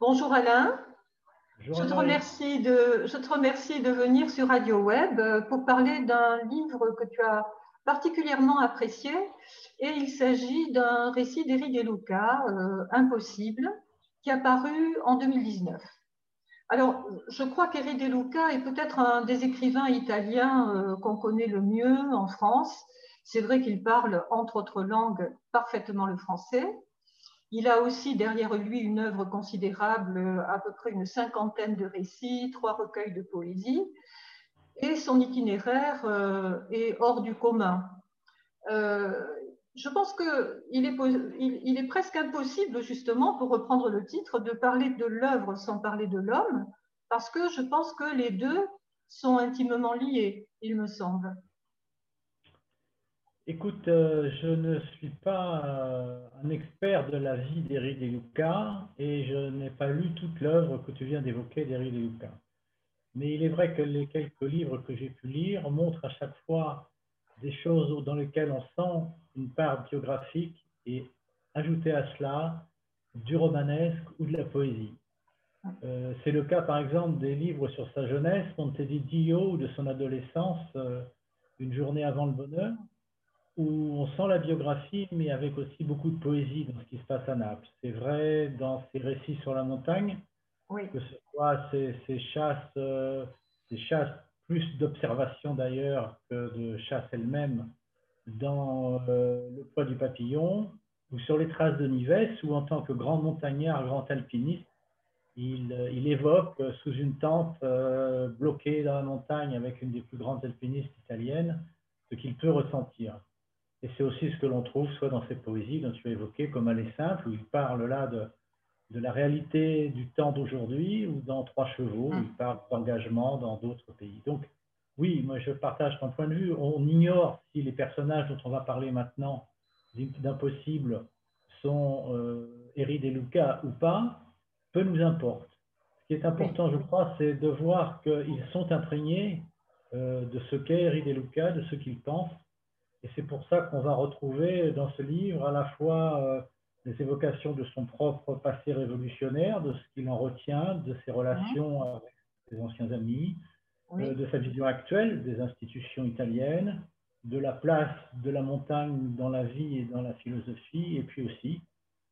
Bonjour Alain. je, te remercie de, je te remercie de venir sur Radio Web euh, pour parler d'un livre que tu as particulièrement apprécié. Et il s'agit d'un récit d'Éric Deluca, euh, Impossible, qui a paru en 2019. Alors, je crois qu'Éric Deluca est peut-être un des écrivains italiens euh, qu'on connaît le mieux en France. C'est vrai qu'il parle, entre autres langues, parfaitement le français. Il a aussi derrière lui une œuvre considérable, à peu près une cinquantaine de récits, trois recueils de poésie, et son itinéraire euh, est hors du commun. Euh, je pense qu'il est, il, est presque impossible, justement, pour reprendre le titre, de parler de l'œuvre sans parler de l'homme, parce que je pense que les deux sont intimement liés, il me semble. Écoute, euh, je ne suis pas euh, un expert de la vie d'Éric Deluca et je n'ai pas lu toute l'œuvre que tu viens d'évoquer d'Éric Deluca. Mais il est vrai que les quelques livres que j'ai pu lire montrent à chaque fois des choses dans lesquelles on sent une part biographique et ajouter à cela du romanesque ou de la poésie. Euh, c'est le cas par exemple des livres sur sa jeunesse, dit Dio ou de son adolescence, Une journée avant le bonheur, où on sent la biographie, mais avec aussi beaucoup de poésie dans ce qui se passe à Naples. C'est vrai dans ses récits sur la montagne, que ce soit ces, chasses, euh, ces chasses plus d'observation d'ailleurs que de chasse elle-même dans euh, le poids du papillon, ou sur les traces de Nives, où en tant que grand montagnard, grand alpiniste, il, il évoque sous une tente euh, bloquée dans la montagne avec une des plus grandes alpinistes italiennes ce qu'il peut ressentir. Et c'est aussi ce que l'on trouve soit dans ces poésies dont tu as évoqué, comme Elle est simple, où il parle là de, de la réalité du temps d'aujourd'hui, ou dans Trois chevaux, où il parle d'engagement dans d'autres pays. Donc, oui, moi je partage ton point de vue. On ignore si les personnages dont on va parler maintenant d'impossible sont euh, et Luca ou pas, peu nous importe. Ce qui est important, je crois, c'est de voir qu'ils sont imprégnés euh, de ce qu'est Eri et Luca, de ce qu'ils pensent, et c'est pour ça qu'on va retrouver dans ce livre à la fois euh, les évocations de son propre passé révolutionnaire, de ce qu'il en retient, de ses relations avec ses anciens amis, euh, de sa vision actuelle des institutions italiennes, de la place de la montagne dans la vie et dans la philosophie, et puis aussi,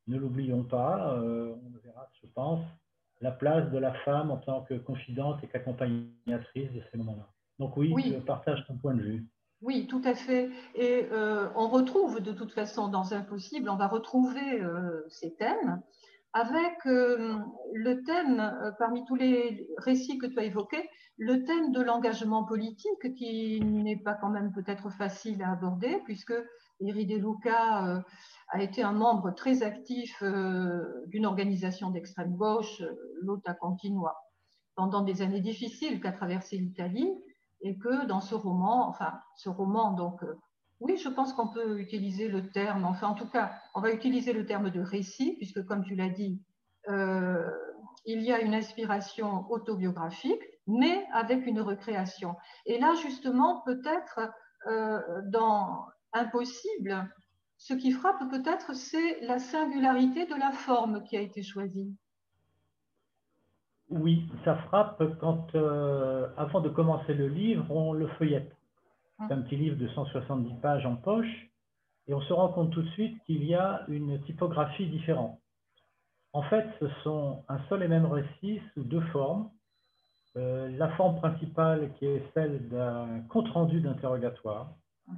ne l'oublions pas, euh, on le verra, je pense, la place de la femme en tant que confidente et qu'accompagnatrice de ces moments-là. Donc oui, oui, je partage ton point de vue. Oui, tout à fait. Et euh, on retrouve de toute façon dans Impossible, on va retrouver euh, ces thèmes avec euh, le thème, parmi tous les récits que tu as évoqués, le thème de l'engagement politique qui n'est pas quand même peut-être facile à aborder puisque Eri De Luca a été un membre très actif d'une organisation d'extrême gauche, l'Ota Continua, pendant des années difficiles qu'a traversé l'Italie et que dans ce roman, enfin, ce roman, donc, euh, oui, je pense qu'on peut utiliser le terme, enfin, en tout cas, on va utiliser le terme de récit, puisque, comme tu l'as dit, euh, il y a une inspiration autobiographique, mais avec une recréation. Et là, justement, peut-être, euh, dans Impossible, ce qui frappe peut-être, c'est la singularité de la forme qui a été choisie. Oui, ça frappe quand, euh, avant de commencer le livre, on le feuillette. C'est un petit livre de 170 pages en poche, et on se rend compte tout de suite qu'il y a une typographie différente. En fait, ce sont un seul et même récit sous deux formes. Euh, la forme principale qui est celle d'un compte-rendu d'interrogatoire, uh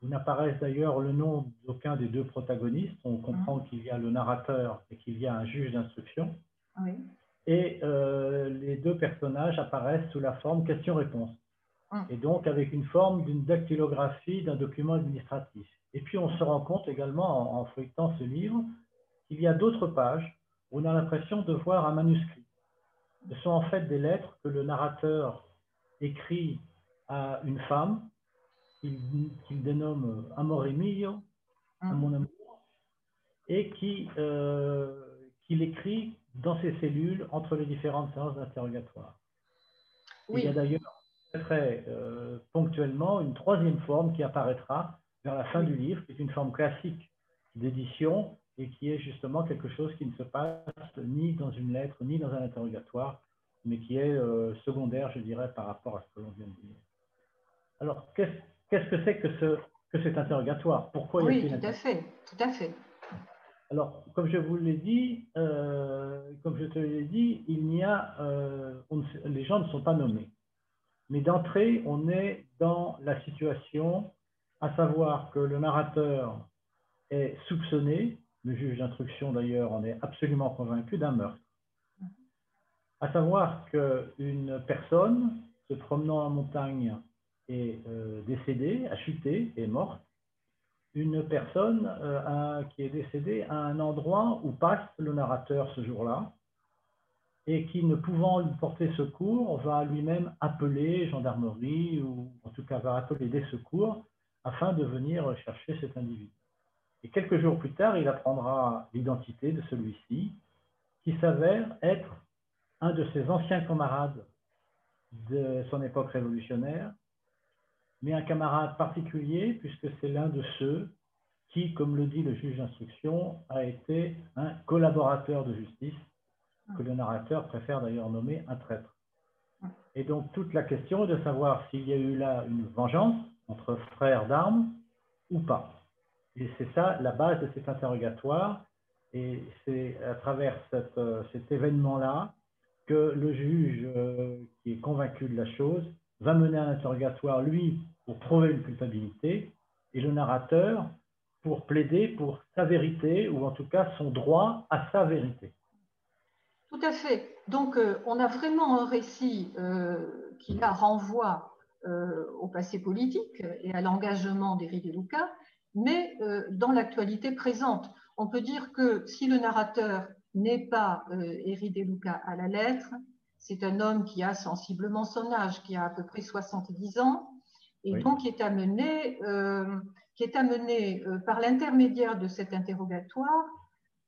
où n'apparaît d'ailleurs le nom d'aucun des deux protagonistes. On comprend qu'il y a le narrateur et qu'il y a un juge d'instruction. Oui et euh, les deux personnages apparaissent sous la forme question-réponse. Hum. Et donc avec une forme d'une dactylographie d'un document administratif. Et puis on se rend compte également en, feuilletant ce livre qu'il y a d'autres pages où on a l'impression de voir un manuscrit. Ce sont en fait des lettres que le narrateur écrit à une femme qu'il dénomme Amore mio, à hum. mon amour, et qui, euh, qu'il écrit dans ces cellules entre les différentes séances d'interrogatoire. Il y a d'ailleurs très euh, ponctuellement une troisième forme qui apparaîtra vers la fin du livre, qui est une forme classique d'édition, et qui est justement quelque chose qui ne se passe ni dans une lettre, ni dans un interrogatoire, mais qui est euh, secondaire, je dirais, par rapport à ce que l'on vient de dire. Alors, qu'est-ce que c'est que, ce, que cet interrogatoire? Pourquoi Oui, y a tout à fait, tout à fait. Alors, comme je vous l'ai dit, euh, comme je te l'ai dit, il n'y a, euh, les gens ne sont pas nommés. Mais d'entrée, on est dans la situation, à savoir que le narrateur est soupçonné, le juge d'instruction d'ailleurs en est absolument convaincu d'un meurtre. À savoir qu'une personne se promenant en montagne est euh, décédée, a chuté, est morte, une personne euh, qui est décédée à un endroit où passe le narrateur ce jour-là et qui, ne pouvant lui porter secours, va lui-même appeler gendarmerie ou en tout cas va appeler des secours afin de venir chercher cet individu. Et quelques jours plus tard, il apprendra l'identité de celui-ci qui s'avère être un de ses anciens camarades de son époque révolutionnaire mais un camarade particulier, puisque c'est l'un de ceux qui, comme le dit le juge d'instruction, a été un collaborateur de justice, que le narrateur préfère d'ailleurs nommer un traître. Et donc toute la question est de savoir s'il y a eu là une vengeance entre frères d'armes ou pas. Et c'est ça la base de cet interrogatoire. Et c'est à travers euh, cet événement-là que le juge, euh, qui est convaincu de la chose, va mener un interrogatoire, lui, pour prouver une culpabilité, et le narrateur pour plaider pour sa vérité, ou en tout cas son droit à sa vérité. Tout à fait. Donc, euh, on a vraiment un récit euh, qui là renvoie euh, au passé politique et à l'engagement d'Éric de Luca, mais dans l'actualité présente. On peut dire que si le narrateur n'est pas Éric de Luca à la lettre, c'est un homme qui a sensiblement son âge, qui a à peu près 70 ans, et donc qui est amené, euh, qui est amené euh, par l'intermédiaire de cet interrogatoire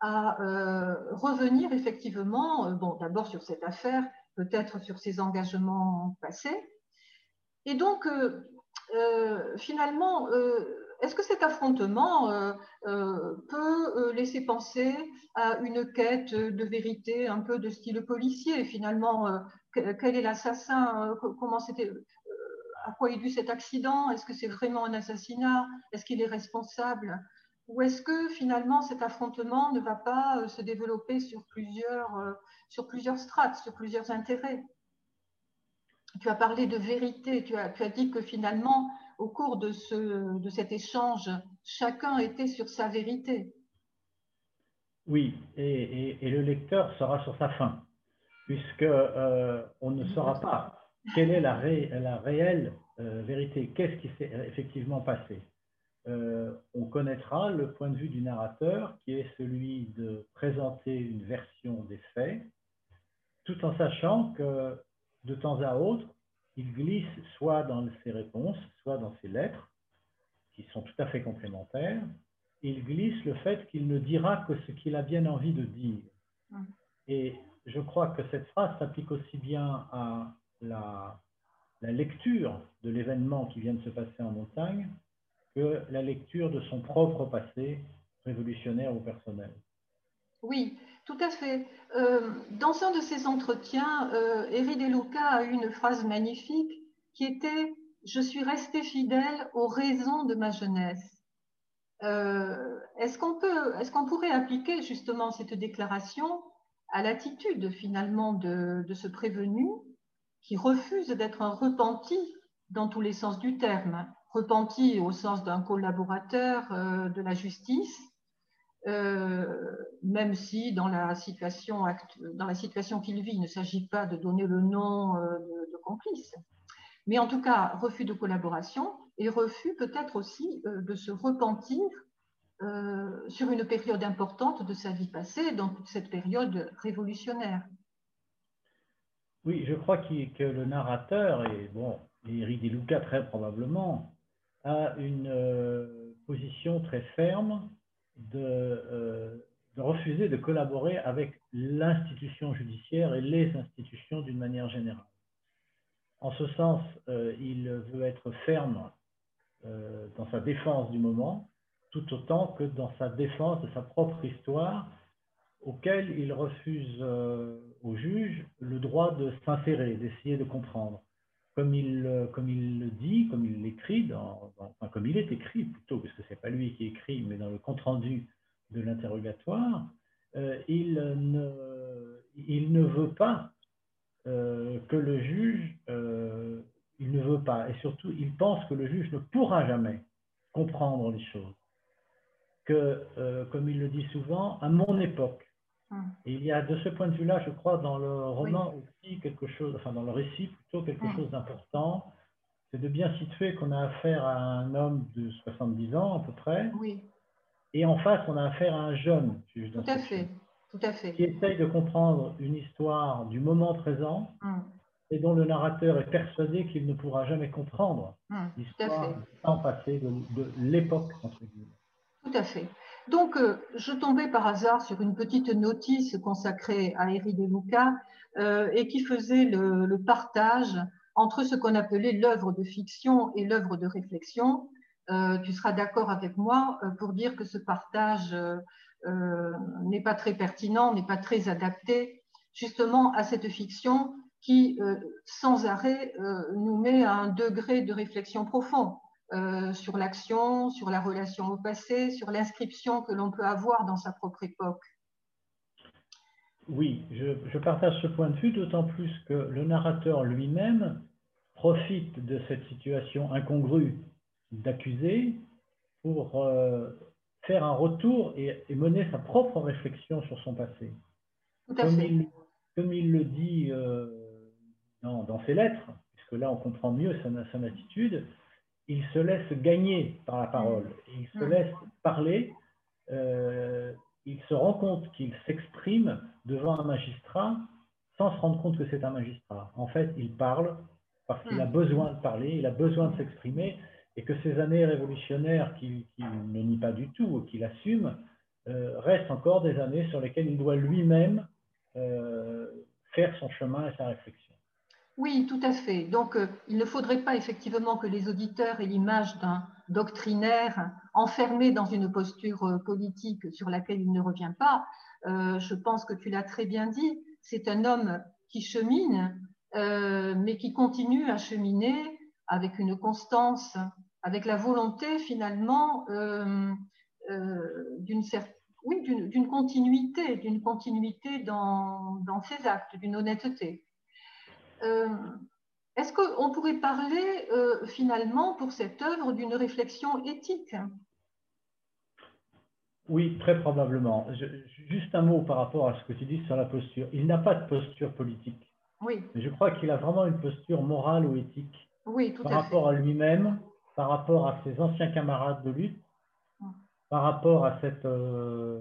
à euh, revenir effectivement, bon, d'abord sur cette affaire, peut-être sur ses engagements passés. Et donc, finalement, est-ce que cet affrontement euh, euh, peut euh, laisser penser à une quête de vérité un peu de style policier Finalement, quel est l'assassin Comment c'était à quoi est dû cet accident Est-ce que c'est vraiment un assassinat Est-ce qu'il est responsable Ou est-ce que finalement cet affrontement ne va pas se développer sur plusieurs, strates, sur plusieurs intérêts? Tu as parlé de vérité, tu as dit que finalement au cours de, ce, de cet échange, chacun était sur sa vérité. Oui, et, le lecteur sera sur sa fin, puisque euh, on ne saura pas quelle est la, la réelle euh, vérité, qu'est-ce qui s'est effectivement passé? Euh, on connaîtra le point de vue du narrateur, qui est celui de présenter une version des faits, tout en sachant que de temps à autre, il glisse soit dans ses réponses, soit dans ses lettres, qui sont tout à fait complémentaires, il glisse le fait qu'il ne dira que ce qu'il a bien envie de dire. Hum. Et je crois que cette phrase s'applique aussi bien à la, la lecture de l'événement qui vient de se passer en montagne que la lecture de son propre passé révolutionnaire ou personnel. Oui, tout à fait. Euh, dans un de ses entretiens, euh, Deluca a eu une phrase magnifique qui était Je suis resté fidèle aux raisons de ma jeunesse. Euh, est-ce qu'on pourrait appliquer justement cette déclaration à l'attitude finalement de, ce prévenu qui refuse d'être un repenti dans tous les sens du terme, repenti au sens d'un collaborateur de la justice, euh, même si dans la situation, dans la situation qu'il vit, il ne s'agit pas de donner le nom euh, de, complice. Mais en tout cas, refus de collaboration et refus peut-être aussi euh, de se repentir sur une période importante de sa vie passée, donc cette période révolutionnaire. Oui, je crois que le narrateur, et bon, Eric Deluca très probablement, a une position très ferme euh, de, refuser de collaborer avec l'institution judiciaire et les institutions d'une manière générale. En ce sens, euh, il veut être ferme euh, dans sa défense du moment tout autant que dans sa défense de sa propre histoire, auquel il refuse euh, au juge le droit de s'insérer, d'essayer de comprendre. Comme il, euh, comme il le dit, comme il l'écrit, enfin, comme il est écrit plutôt, parce que ce n'est pas lui qui écrit, mais dans le compte-rendu de l'interrogatoire, euh, il, ne, il ne veut pas que le juge, il ne veut pas, et surtout, il pense que le juge ne pourra jamais comprendre les choses. Que, comme il le dit souvent, à mon époque, Hum. il y a de ce point de vue-là, je crois, dans le roman aussi quelque chose, enfin dans le récit plutôt quelque hum. chose d'important, c'est de bien situer qu'on a affaire à un homme de 70 ans à peu près. Oui. Et en face, on a affaire à un jeune Tout à fait. Tout à fait. Qui essaye de comprendre une histoire du moment présent hum. et dont le narrateur est persuadé qu'il ne pourra jamais comprendre l'histoire du temps passé, de, de l'époque, entre guillemets. Tout à fait. Donc, euh, je tombais par hasard sur une petite notice consacrée à Eri de Luca euh, et qui faisait le, partage entre ce qu'on appelait l'œuvre de fiction et l'œuvre de réflexion. Euh, tu seras d'accord avec moi pour dire que ce partage n'est pas très pertinent, n'est pas très adapté justement à cette fiction qui, sans arrêt, nous met à un degré de réflexion profond. Euh, sur l'action, sur la relation au passé, sur l'inscription que l'on peut avoir dans sa propre époque. Oui, je, partage ce point de vue, d'autant plus que le narrateur lui-même profite de cette situation incongrue d'accusé pour euh, faire un retour et, mener sa propre réflexion sur son passé. comme, Il, comme il le dit euh, dans, ses lettres, puisque là on comprend mieux son attitude, il se laisse gagner par la parole, mm. il se laisse parler, euh, il se rend compte qu'il s'exprime devant un magistrat sans se rendre compte que c'est un magistrat. En fait, il parle parce qu'il a mm. besoin de parler, il a besoin de s'exprimer, et que ces années révolutionnaires qu'il ne nie pas du tout, qu'il assume, euh, restent encore des années sur lesquelles il doit lui-même euh, faire son chemin et sa réflexion. Oui, tout à fait. Donc, euh, il ne faudrait pas effectivement que les auditeurs aient l'image d'un doctrinaire enfermé dans une posture euh, politique sur laquelle il ne revient pas. Euh, je pense que tu l'as très bien dit. C'est un homme qui chemine, mais qui continue à cheminer avec une constance, avec la volonté finalement d'une continuité, d'une continuité dans ses actes, d'une honnêteté. Euh, est-ce qu'on pourrait parler euh, finalement pour cette œuvre d'une réflexion éthique? Oui, très probablement. juste un mot par rapport à ce que tu dis sur la posture. Il n'a pas de posture politique. Oui. Mais je crois qu'il a vraiment une posture morale ou éthique oui, par rapport à lui-même, par rapport à ses anciens camarades de lutte, hum. par rapport à cette euh,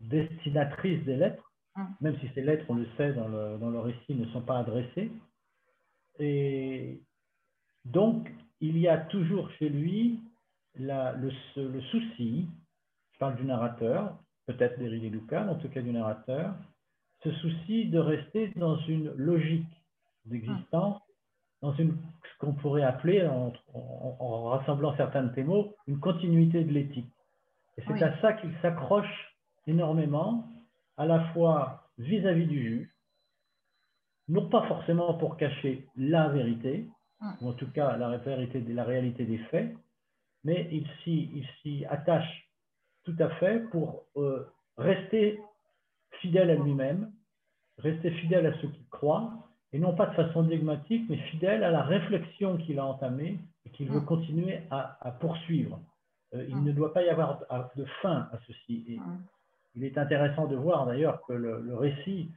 destinatrice des lettres. Même si ces lettres, on le sait, dans le, récit, ne sont pas adressées. Et donc, il y a toujours chez lui le, souci, je parle du narrateur, peut-être d'Éric Lucas, en tout cas du narrateur, ce souci de rester dans une logique d'existence, dans une, ce qu'on pourrait appeler, en, rassemblant certains de tes mots, une continuité de l'éthique. Et c'est à ça qu'il s'accroche énormément, à la fois vis-à-vis du juge, non pas forcément pour cacher la vérité, ou en tout cas la, vérité, la réalité des faits, mais il s'y attache tout à fait pour euh, rester fidèle à lui-même, rester fidèle à ce qu'il croit, et non pas de façon dogmatique, mais fidèle à la réflexion qu'il a entamée et qu'il veut continuer à, poursuivre. Euh, il ne doit pas y avoir de fin à ceci. Et il est intéressant de voir d'ailleurs que le, récit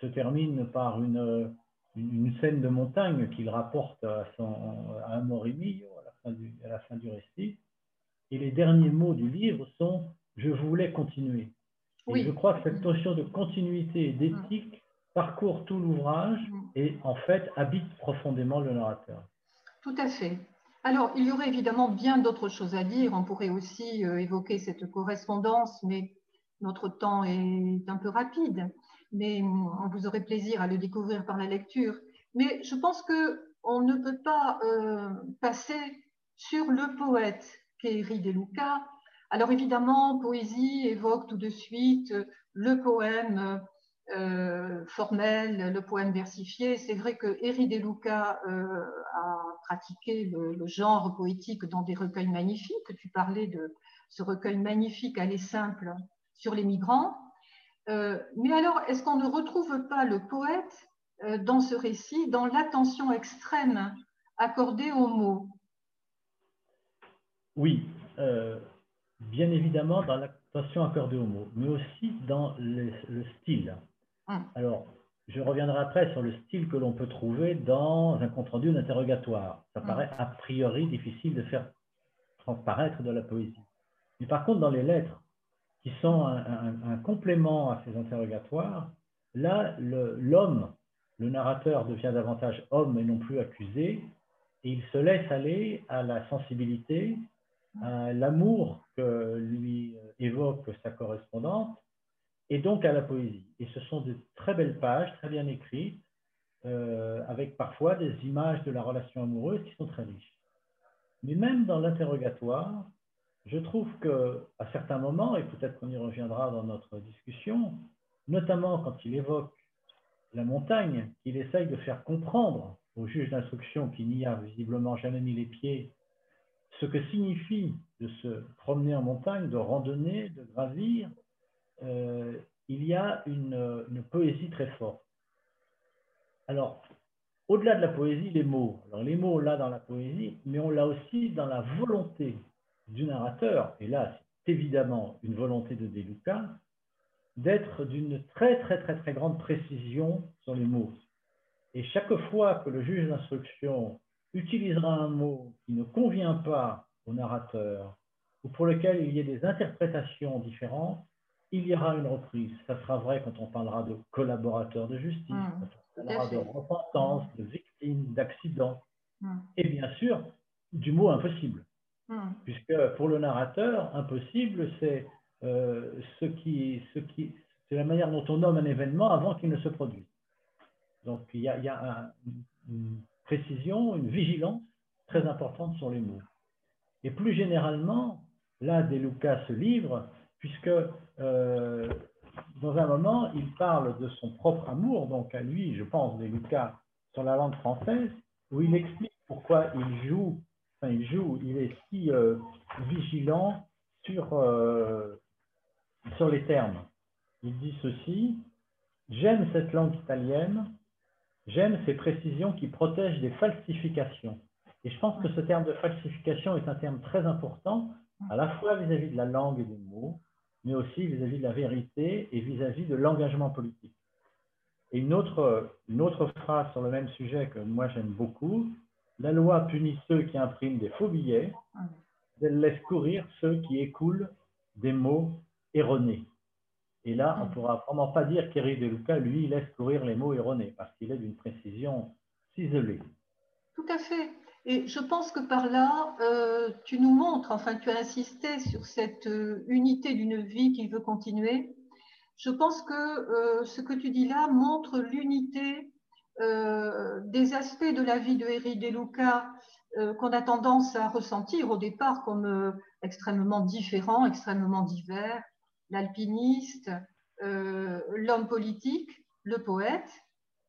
se termine par une, une, scène de montagne qu'il rapporte à, son, à Amorimillo à la, fin du, à la fin du récit. Et les derniers mots du livre sont Je voulais continuer. Et je crois que cette notion de continuité et d'éthique parcourt tout l'ouvrage mm. et en fait habite profondément le narrateur. Tout à fait. Alors, il y aurait évidemment bien d'autres choses à dire. On pourrait aussi euh, évoquer cette correspondance, mais notre temps est un peu rapide, mais vous aurez plaisir à le découvrir par la lecture. Mais je pense qu'on ne peut pas euh, passer sur le poète qu'est De Luca Alors évidemment, poésie évoque tout de suite le poème euh, formel, le poème versifié. C'est vrai que Eri De Luca euh, a pratiqué le, genre poétique dans des recueils magnifiques. Tu parlais de ce recueil magnifique Aller simple sur les migrants. Euh, mais alors, est-ce qu'on ne retrouve pas le poète dans ce récit, dans l'attention extrême accordée aux mots? Oui, bien évidemment dans l'attention accordée aux mots, mais aussi dans le style. Hum. Alors, je reviendrai après sur le style que l'on peut trouver dans un compte-rendu d'interrogatoire. Ça hum. paraît a priori difficile de faire transparaître de la poésie. Mais par contre, dans les lettres, qui sont un, complément à ces interrogatoires, là, l'homme, le, narrateur devient davantage homme et non plus accusé, et il se laisse aller à la sensibilité, à l'amour que lui évoque sa correspondante, et donc à la poésie. Et ce sont de très belles pages, très bien écrites, euh, avec parfois des images de la relation amoureuse qui sont très riches. Mais même dans l'interrogatoire, je trouve qu'à certains moments, et peut-être qu'on y reviendra dans notre discussion, notamment quand il évoque la montagne, qu'il essaye de faire comprendre au juge d'instruction qui n'y a visiblement jamais mis les pieds, ce que signifie de se promener en montagne, de randonner, de gravir, euh, il y a une, poésie très forte. Alors, au-delà de la poésie, les mots. Alors, les mots, là, dans la poésie, mais on l'a aussi dans la volonté du narrateur, et là, c'est évidemment une volonté de Deluca, d'être d'une très, très, très, très grande précision sur les mots. Et chaque fois que le juge d'instruction utilisera un mot qui ne convient pas au narrateur, ou pour lequel il y ait des interprétations différentes, il y aura une reprise. Ça sera vrai quand on parlera de collaborateurs de justice, mmh, quand on parlera de repentance, de victimes, d'accidents, mmh. et bien sûr du mot impossible. Mmh. Puisque pour le narrateur, impossible, c'est euh, ce qui, ce qui, la manière dont on nomme un événement avant qu'il ne se produise. Donc il y a, une précision, une vigilance très importante sur les mots. Et plus généralement, là, des Lucas ce livre, puisque euh, dans un moment, il parle de son propre amour, donc à lui, je pense, de Lucas, sur la langue française, où il explique pourquoi il joue, il joue, il est si euh, vigilant sur, euh, sur les termes. Il dit ceci, j'aime cette langue italienne, j'aime ces précisions qui protègent des falsifications. Et je pense que ce terme de falsification est un terme très important, à la fois vis-à-vis -vis de la langue et des mots, mais aussi vis-à-vis de la vérité et vis-à-vis de l'engagement politique. Et une autre, une autre phrase sur le même sujet que moi j'aime beaucoup, la loi punit ceux qui impriment des faux billets, elle laisse courir ceux qui écoulent des mots erronés. Et là, on ne pourra vraiment pas dire qu'Éric de Luca, lui, laisse courir les mots erronés, parce qu'il est d'une précision ciselée. Tout à fait. Et je pense que par là, euh, tu nous montres, enfin tu as insisté sur cette euh, unité d'une vie qui veut continuer. Je pense que euh, ce que tu dis là montre l'unité des aspects de la vie de Eri De Luca qu'on a tendance à ressentir au départ comme extrêmement différents, extrêmement divers. L'alpiniste, l'homme politique, le poète,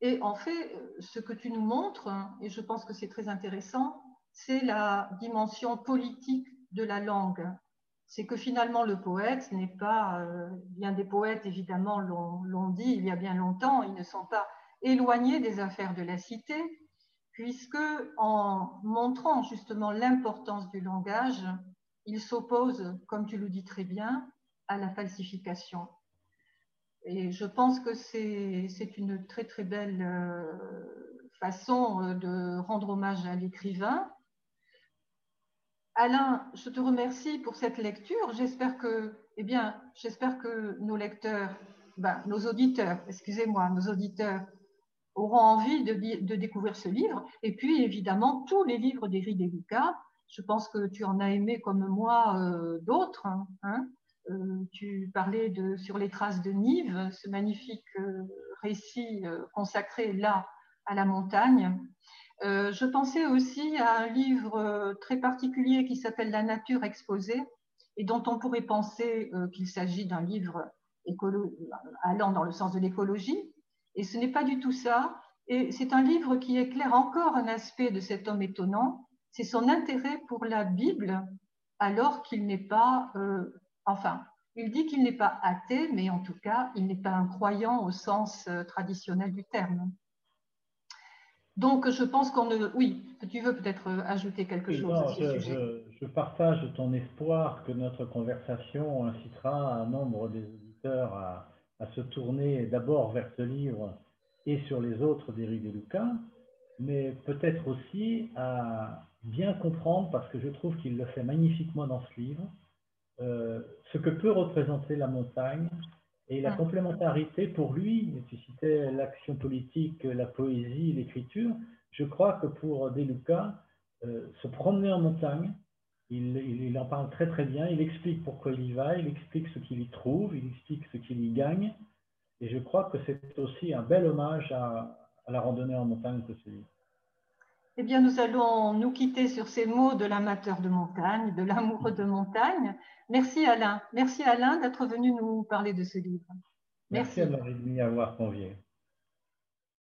et en fait, ce que tu nous montres, et je pense que c'est très intéressant, c'est la dimension politique de la langue. C'est que finalement, le poète n'est pas, euh, bien des poètes évidemment l'ont dit il y a bien longtemps, ils ne sont pas éloignés des affaires de la cité, puisque en montrant justement l'importance du langage, ils s'opposent, comme tu le dis très bien, à la falsification. Et je pense que c'est une très très belle euh, façon euh, de rendre hommage à l'écrivain. Alain, je te remercie pour cette lecture. J'espère que, eh bien, j'espère que nos lecteurs, ben, nos auditeurs, excusez-moi, nos auditeurs auront envie de, découvrir ce livre. Et puis, évidemment, tous les livres d'Éric Deluca. Je pense que tu en as aimé comme moi euh, d'autres. Hein, euh, tu parlais de Sur les traces de Nive, ce magnifique euh, récit consacré là à la montagne. je pensais aussi à un livre très particulier qui s'appelle La nature exposée et dont on pourrait penser qu'il s'agit d'un livre allant dans le sens de l'écologie. Et ce n'est pas du tout ça. Et c'est un livre qui éclaire encore un aspect de cet homme étonnant, c'est son intérêt pour la Bible, alors qu'il n'est pas, euh, enfin, il dit qu'il n'est pas athée, mais en tout cas, il n'est pas un croyant au sens euh, traditionnel du terme. Donc, je pense qu'on ne. Oui, tu veux peut-être euh, ajouter quelque chose à ce je, sujet? Je, partage ton espoir que notre conversation incitera un nombre des auditeurs à, à se tourner d'abord vers ce livre et sur les autres d'Éric de Lucas, mais peut-être aussi à bien comprendre, parce que je trouve qu'il le fait magnifiquement dans ce livre, euh, ce que peut représenter la montagne et la ah. complémentarité pour lui. Tu citais l'action politique, la poésie, l'écriture. Je crois que pour De Luca, euh, se promener en montagne, il, il, en parle très très bien, il explique pourquoi il y va, il explique ce qu'il y trouve, il explique ce qu'il y gagne, et je crois que c'est aussi un bel hommage à, la randonnée en montagne que celui. Eh bien, nous allons nous quitter sur ces mots de l'amateur de montagne, de l'amoureux de montagne. Merci Alain. Merci Alain d'être venu nous parler de ce livre. Merci, Merci à Marie de m'y avoir convié.